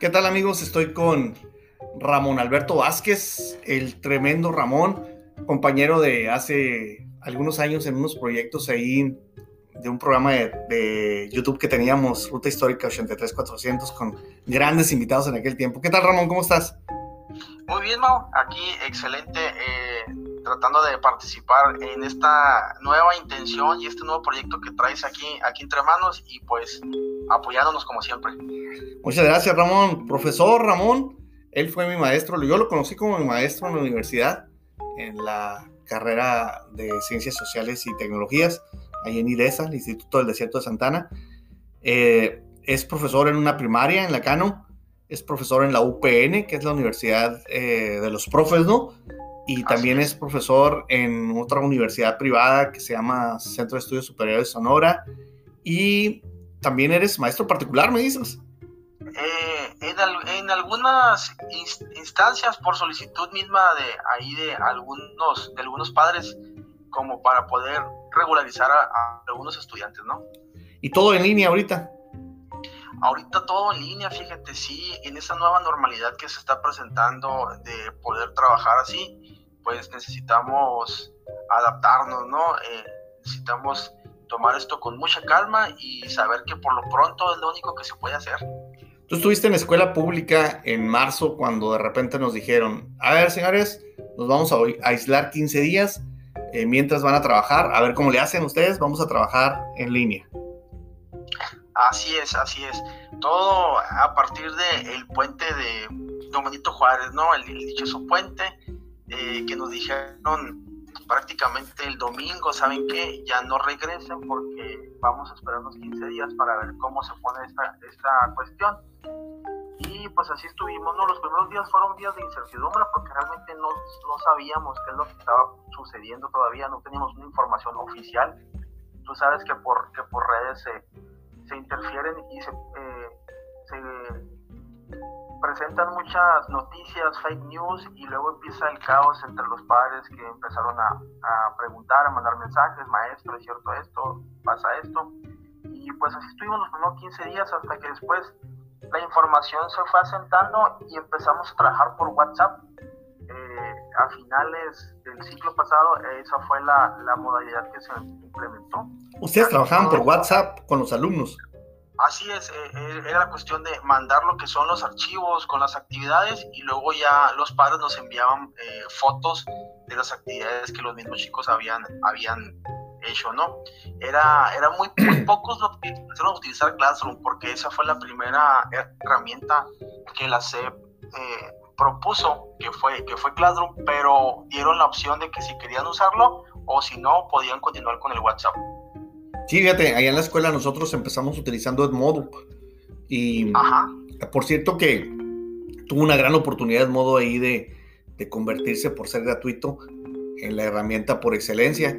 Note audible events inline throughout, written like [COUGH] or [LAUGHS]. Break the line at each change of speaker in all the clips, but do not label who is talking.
¿Qué tal amigos? Estoy con Ramón Alberto Vázquez, el tremendo Ramón, compañero de hace algunos años en unos proyectos ahí de un programa de, YouTube que teníamos, Ruta Histórica 83400, con grandes invitados en aquel tiempo. ¿Qué tal Ramón? ¿Cómo estás?
Muy bien, Mau. Aquí excelente, eh, tratando de participar en esta nueva intención y este nuevo proyecto que traes aquí, aquí entre manos y pues apoyándonos como siempre.
Muchas gracias, Ramón. Profesor Ramón, él fue mi maestro, yo lo conocí como mi maestro en la universidad, en la carrera de Ciencias Sociales y Tecnologías, ahí en IDESA, el Instituto del Desierto de Santana. Eh, es profesor en una primaria en la Cano, es profesor en la UPN, que es la Universidad eh, de los Profes, ¿no? Y también es profesor en otra universidad privada que se llama Centro de Estudios Superiores de Sonora. Y también eres maestro particular, me dices.
Eh, en, algunas instancias por solicitud misma de ahí de algunos de algunos padres como para poder regularizar a, algunos estudiantes, ¿no?
Y todo en línea ahorita.
Ahorita todo en línea, fíjate, sí, en esa nueva normalidad que se está presentando de poder trabajar así, pues necesitamos adaptarnos, ¿no? Eh, necesitamos tomar esto con mucha calma y saber que por lo pronto es lo único que se puede hacer.
Tú estuviste en escuela pública en marzo cuando de repente nos dijeron, a ver señores, nos vamos a aislar 15 días eh, mientras van a trabajar, a ver cómo le hacen ustedes, vamos a trabajar en línea.
Así es, así es. Todo a partir del puente de Dominito Juárez, ¿no? El, dichoso puente eh, que nos dijeron prácticamente el domingo, ¿saben qué? Ya no regresen porque vamos a esperar unos 15 días para ver cómo se pone esta, esta cuestión. Y pues así estuvimos, ¿no? Los primeros días fueron días de incertidumbre porque realmente no, no sabíamos qué es lo que estaba sucediendo todavía, no teníamos una información oficial. Tú sabes que por, que por redes se, se interfieren y se, eh, se presentan muchas noticias, fake news, y luego empieza el caos entre los padres que empezaron a, preguntar, a mandar mensajes, maestro, ¿es cierto esto? ¿Pasa esto? Y pues así estuvimos los primeros 15 días hasta que después la información se fue asentando y empezamos a trabajar por WhatsApp. Eh, a finales del ciclo pasado, esa fue la, la modalidad que se implementó.
¿Ustedes trabajaban por WhatsApp con los alumnos?
Así es, eh, eh, era la cuestión de mandar lo que son los archivos con las actividades y luego ya los padres nos enviaban eh, fotos de las actividades que los mismos chicos habían, habían hecho, ¿no? Era, era muy, [CLEARS THROAT] pocos los que empezaron a utilizar Classroom porque esa fue la primera herramienta que la SEP propuso, que fue, que fue Classroom, pero dieron la opción de que si querían usarlo o si no, podían continuar con el WhatsApp.
Sí, fíjate, allá en la escuela nosotros empezamos utilizando Edmodo. Y por cierto que tuvo una gran oportunidad Edmodo ahí de, convertirse por ser gratuito en la herramienta por excelencia.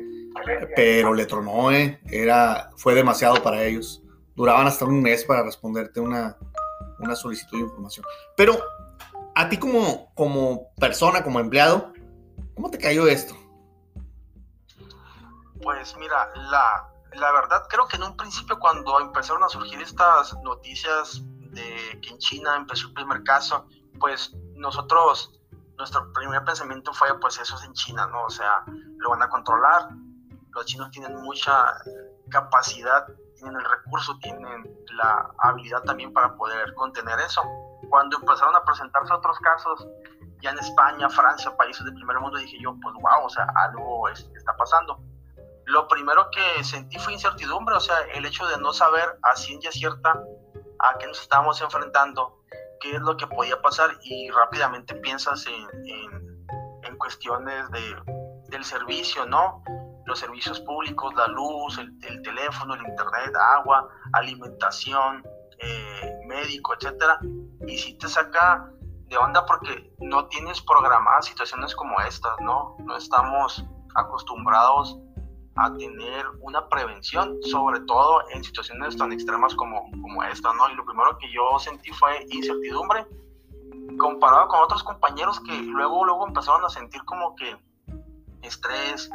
Pero le tronó, ¿eh? Era, fue demasiado para ellos. Duraban hasta un mes para responderte una, una solicitud de información. Pero a ti como, como persona, como empleado, ¿cómo te cayó esto?
Pues mira, la, la verdad creo que en un principio cuando empezaron a surgir estas noticias de que en China empezó el primer caso, pues nosotros, nuestro primer pensamiento fue pues eso es en China, ¿no? O sea, lo van a controlar, los chinos tienen mucha capacidad, tienen el recurso, tienen la habilidad también para poder contener eso. Cuando empezaron a presentarse otros casos, ya en España, Francia, países del primer mundo, dije yo, pues wow, o sea, algo está pasando lo primero que sentí fue incertidumbre, o sea, el hecho de no saber a ciencia cierta a qué nos estábamos enfrentando, qué es lo que podía pasar y rápidamente piensas en, en, cuestiones de, del servicio, ¿no? Los servicios públicos, la luz, el, teléfono, el internet, agua, alimentación, eh, médico, etcétera. Y si te saca de onda porque no tienes programadas situaciones como estas, ¿no? No estamos acostumbrados a tener una prevención, sobre todo en situaciones tan extremas como, como esta, ¿no? Y lo primero que yo sentí fue incertidumbre, comparado con otros compañeros que luego, luego empezaron a sentir como que estrés,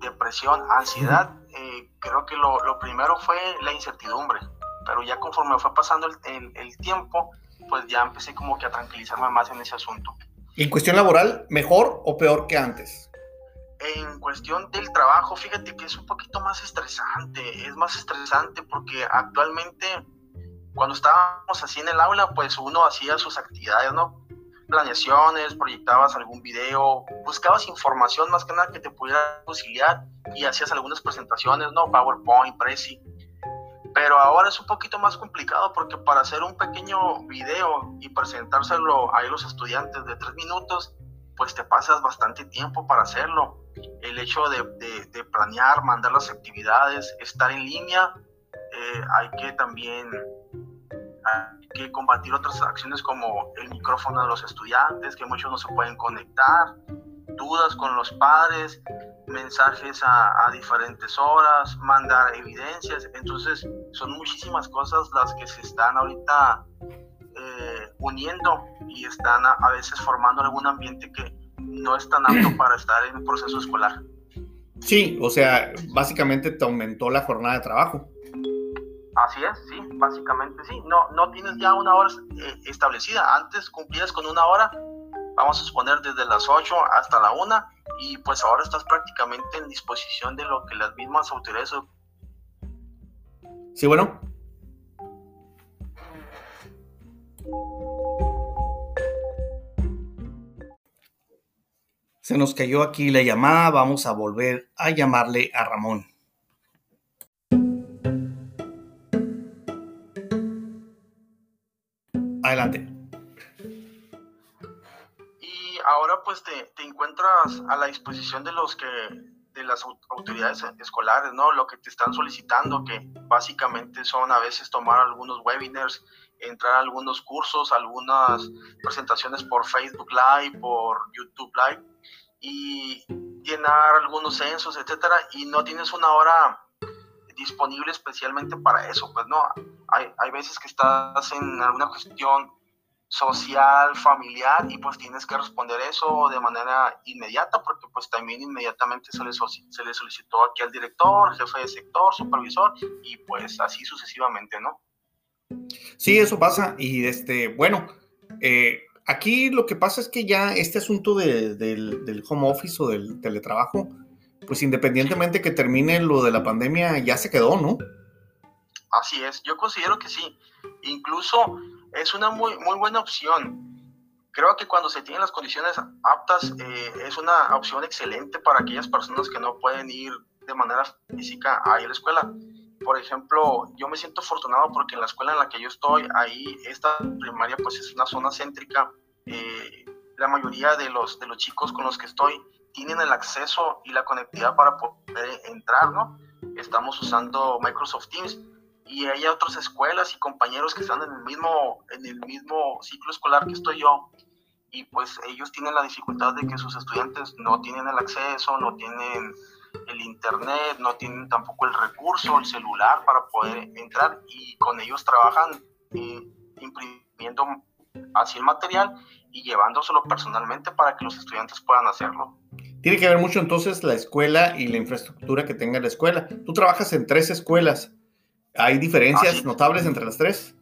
depresión, ansiedad. Eh, creo que lo, lo, primero fue la incertidumbre, pero ya conforme fue pasando el, el, tiempo, pues ya empecé como que a tranquilizarme más en ese asunto.
¿Y en cuestión laboral, mejor o peor que antes?
En cuestión del trabajo, fíjate que es un poquito más estresante, es más estresante porque actualmente cuando estábamos así en el aula, pues uno hacía sus actividades, ¿no? Planeaciones, proyectabas algún video, buscabas información más que nada que te pudiera auxiliar y hacías algunas presentaciones, ¿no? PowerPoint, Prezi. Pero ahora es un poquito más complicado porque para hacer un pequeño video y presentárselo a los estudiantes de tres minutos, pues te pasas bastante tiempo para hacerlo. El hecho de, planear, mandar las actividades, estar en línea, eh, hay que también hay que combatir otras acciones como el micrófono de los estudiantes, que muchos no se pueden conectar, dudas con los padres, mensajes a, diferentes horas, mandar evidencias. Entonces, son muchísimas cosas las que se están ahorita eh, uniendo y están a, veces formando algún ambiente que no es tan apto para estar en un proceso escolar.
Sí, o sea, básicamente te aumentó la jornada de trabajo.
Así es, sí, básicamente sí. No, no tienes ya una hora eh, establecida. Antes cumplías con una hora, vamos a suponer desde las 8 hasta la 1, y pues ahora estás prácticamente en disposición de lo que las mismas autoridades...
Sí, bueno. Se nos cayó aquí la llamada, vamos a volver a llamarle a Ramón. Adelante.
Y ahora pues te, te, encuentras a la disposición de los que de las autoridades escolares, ¿no? Lo que te están solicitando, que básicamente son a veces tomar algunos webinars, entrar a algunos cursos, algunas presentaciones por Facebook Live, por YouTube Live y llenar algunos censos, etcétera, y no tienes una hora disponible especialmente para eso, pues no, hay, hay veces que estás en alguna cuestión social, familiar, y pues tienes que responder eso de manera inmediata, porque pues también inmediatamente se le, se le solicitó aquí al director, jefe de sector, supervisor, y pues así sucesivamente, ¿no?
Sí, eso pasa, y este, bueno, eh, aquí lo que pasa es que ya este asunto del, del home office o del teletrabajo, pues independientemente que termine lo de la pandemia, ya se quedó, ¿no?
Así es, yo considero que sí. Incluso es una muy, muy buena opción. Creo que cuando se tienen las condiciones aptas, eh, es una opción excelente para aquellas personas que no pueden ir de manera física a ir a la escuela. Por ejemplo, yo me siento afortunado porque en la escuela en la que yo estoy, ahí esta primaria pues es una zona céntrica. Eh, la mayoría de los, de los chicos con los que estoy tienen el acceso y la conectividad para poder entrar, ¿no? Estamos usando Microsoft Teams y hay otras escuelas y compañeros que están en el mismo, en el mismo ciclo escolar que estoy yo y pues ellos tienen la dificultad de que sus estudiantes no tienen el acceso, no tienen el internet, no tienen tampoco el recurso, el celular para poder entrar y con ellos trabajan eh, imprimiendo así el material y llevándoselo personalmente para que los estudiantes puedan hacerlo.
Tiene que ver mucho entonces la escuela y la infraestructura que tenga la escuela. Tú trabajas en tres escuelas. ¿Hay diferencias ah, notables entre las tres?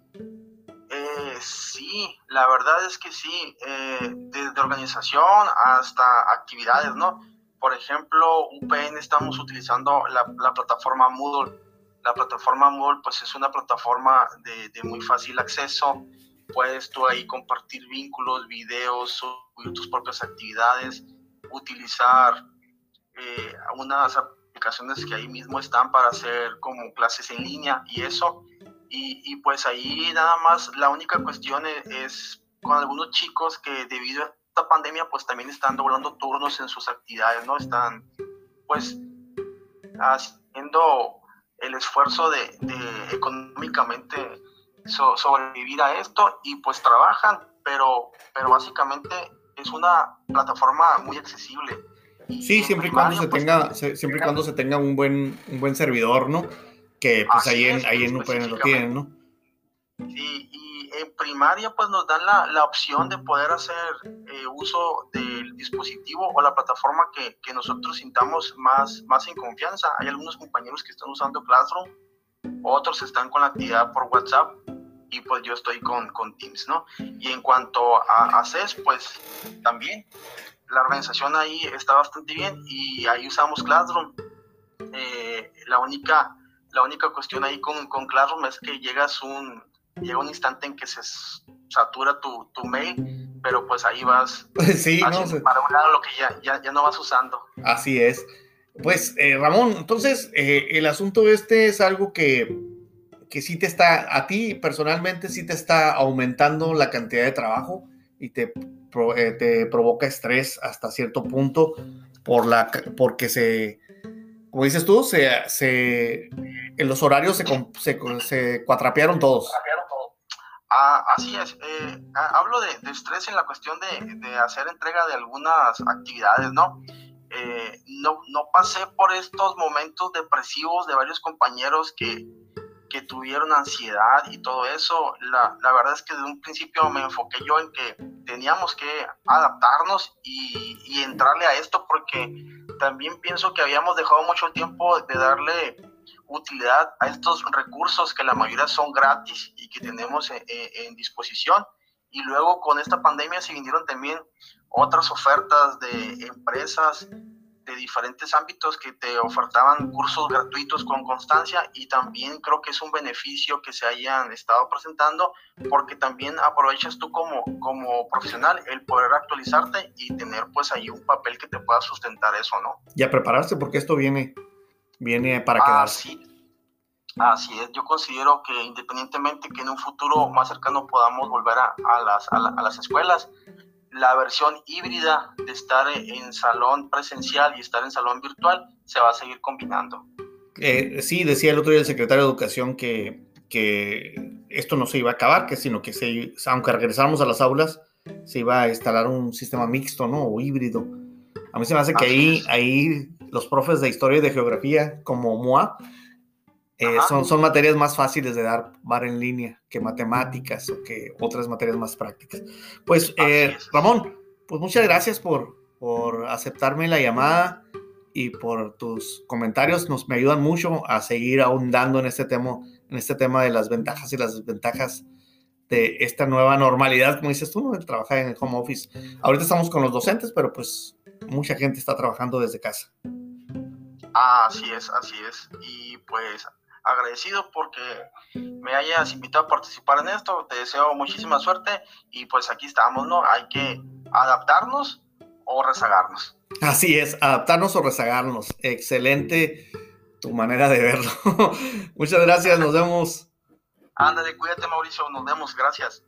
Eh, sí, la verdad es que sí. Eh, desde organización hasta actividades, ¿no? Por ejemplo, UPN estamos utilizando la, plataforma Moodle. La plataforma Moodle pues es una plataforma de, de muy fácil acceso. Puedes tú ahí compartir vínculos, videos, subir tus propias actividades utilizar eh, unas aplicaciones que ahí mismo están para hacer como clases en línea y eso. Y, pues ahí nada más la única cuestión es, es, con algunos chicos que debido esta pandemia pues también están doblando turnos en sus actividades, ¿no? Están pues haciendo el esfuerzo de, de económicamente sobrevivir a esto y pues trabajan, pero, pero básicamente es una plataforma muy accesible.
Sí, siempre y cuando se pues, tenga, siempre y cuando se tenga un buen, un buen servidor, ¿no? Que pues ahí en, ahí en UPN lo tienen, ¿no?
Sí, y en primaria pues nos dan la, la opción de poder hacer eh, uso del dispositivo o la plataforma que, que, nosotros sintamos más, más en confianza. Hay algunos compañeros que están usando Classroom, otros están con la actividad por WhatsApp y pues yo estoy con, con Teams, ¿no? Y en cuanto a, a CES, pues también la organización ahí está bastante bien y ahí usamos Classroom. Eh, la, única, la única cuestión ahí con, con Classroom es que llegas un, llega un instante en que se satura tu, tu mail, pero pues ahí vas [LAUGHS]
sí, no,
para un lado lo que ya, ya, ya, no vas usando.
Así es. Pues eh, Ramón, entonces eh, el asunto este es algo que, que sí te está, a ti personalmente sí te está aumentando la cantidad de trabajo y te, eh, te provoca estrés hasta cierto punto por la, porque se, como dices tú, se, se en los horarios se, se, se cuatrapearon todos.
Ah, así es. Eh, hablo de, estrés en la cuestión de, de, hacer entrega de algunas actividades, ¿no? Eh, ¿no? No pasé por estos momentos depresivos de varios compañeros que, que tuvieron ansiedad y todo eso. La, la, verdad es que desde un principio me enfoqué yo en que teníamos que adaptarnos y, y entrarle a esto porque también pienso que habíamos dejado mucho tiempo de darle utilidad a estos recursos que la mayoría son gratis y que tenemos en, disposición. Y luego con esta pandemia se vinieron también otras ofertas de empresas de diferentes ámbitos que te ofertaban cursos gratuitos con constancia y también creo que es un beneficio que se hayan estado presentando porque también aprovechas tú como, como profesional el poder actualizarte y tener pues ahí un papel que te pueda sustentar eso, ¿no?
Y a prepararse porque esto viene, viene para quedarse.
Así, así es, yo considero que independientemente que en un futuro más cercano podamos volver a, a, las, a, a las escuelas, la versión híbrida de estar en salón presencial y estar en salón virtual se va a seguir combinando.
Eh, sí, decía el otro día el secretario de Educación que, que esto no se iba a acabar, que sino que se, aunque regresáramos a las aulas, se iba a instalar un sistema mixto, ¿no? O híbrido. A mí se me hace que ahí, ahí los profes de historia y de geografía, como MOA, eh, son, son materias más fáciles de dar bar en línea que matemáticas o que otras materias más prácticas. Pues, eh, Ramón, pues muchas gracias por, por aceptarme la llamada y por tus comentarios. Nos me ayudan mucho a seguir ahondando en este tema, en este tema de las ventajas y las desventajas de esta nueva normalidad, como dices tú, de trabajar en el home office. Ahorita estamos con los docentes, pero pues mucha gente está trabajando desde casa.
Así es, así es. Y pues agradecido porque me hayas invitado a participar en esto. Te deseo muchísima suerte y pues aquí estamos, ¿no? Hay que adaptarnos o rezagarnos.
Así es, adaptarnos o rezagarnos. Excelente tu manera de verlo. [LAUGHS] Muchas gracias, nos vemos.
Ándale, cuídate Mauricio, nos vemos, gracias.